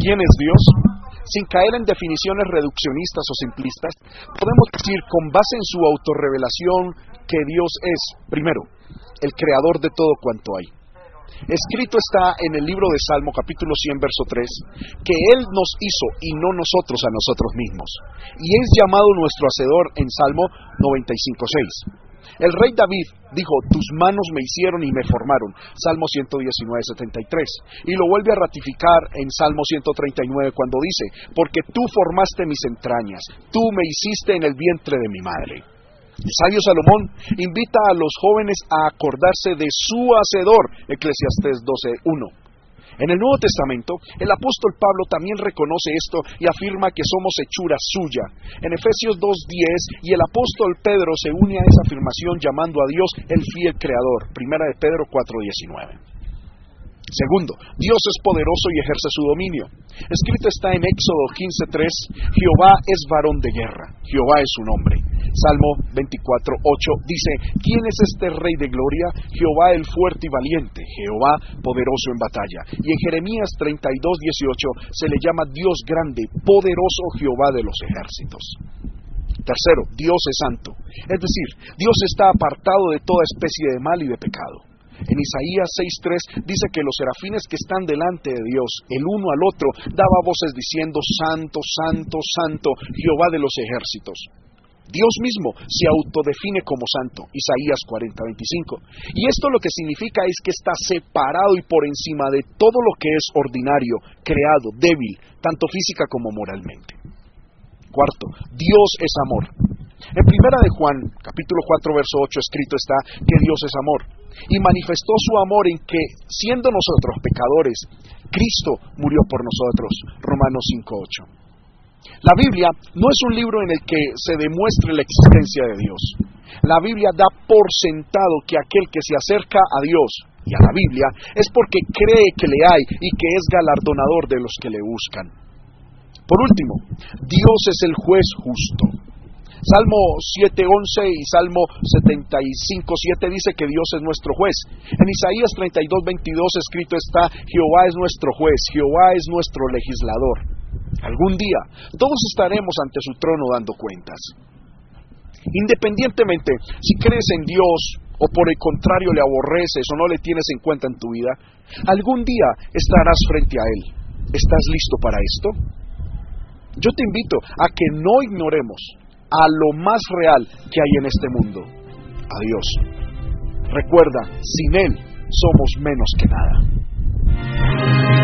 ¿Quién es Dios? Sin caer en definiciones reduccionistas o simplistas, podemos decir con base en su autorrevelación que Dios es, primero, el creador de todo cuanto hay. Escrito está en el libro de Salmo capítulo 100 verso 3 que Él nos hizo y no nosotros a nosotros mismos. Y es llamado nuestro hacedor en Salmo 95.6. El rey David dijo, tus manos me hicieron y me formaron, Salmo 119, 73. Y lo vuelve a ratificar en Salmo 139 cuando dice, porque tú formaste mis entrañas, tú me hiciste en el vientre de mi madre. El sabio Salomón invita a los jóvenes a acordarse de su hacedor, Eclesiastés 12.1. En el Nuevo Testamento, el apóstol Pablo también reconoce esto y afirma que somos hechura suya. En Efesios 2.10, y el apóstol Pedro se une a esa afirmación llamando a Dios el fiel creador. Primera de Pedro 4.19. Segundo, Dios es poderoso y ejerce su dominio. Escrito está en Éxodo 15.3, Jehová es varón de guerra, Jehová es su nombre. Salmo 24.8 dice, ¿quién es este rey de gloria? Jehová el fuerte y valiente, Jehová poderoso en batalla. Y en Jeremías 32.18 se le llama Dios grande, poderoso Jehová de los ejércitos. Tercero, Dios es santo. Es decir, Dios está apartado de toda especie de mal y de pecado. En Isaías 6.3 dice que los serafines que están delante de Dios, el uno al otro, daba voces diciendo, Santo, Santo, Santo, Jehová de los ejércitos. Dios mismo se autodefine como santo, Isaías 40:25. Y esto lo que significa es que está separado y por encima de todo lo que es ordinario, creado, débil, tanto física como moralmente. Cuarto, Dios es amor. En primera de Juan, capítulo 4, verso 8, escrito está que Dios es amor. Y manifestó su amor en que, siendo nosotros pecadores, Cristo murió por nosotros. Romanos 5.8. La Biblia no es un libro en el que se demuestre la existencia de Dios. La Biblia da por sentado que aquel que se acerca a Dios y a la Biblia es porque cree que le hay y que es galardonador de los que le buscan. Por último, Dios es el juez justo. Salmo 7.11 y Salmo 75.7 dice que Dios es nuestro juez. En Isaías 32.22 escrito está, Jehová es nuestro juez, Jehová es nuestro legislador. Algún día todos estaremos ante su trono dando cuentas. Independientemente si crees en Dios o por el contrario le aborreces o no le tienes en cuenta en tu vida, algún día estarás frente a Él. ¿Estás listo para esto? Yo te invito a que no ignoremos a lo más real que hay en este mundo, a Dios. Recuerda, sin Él somos menos que nada.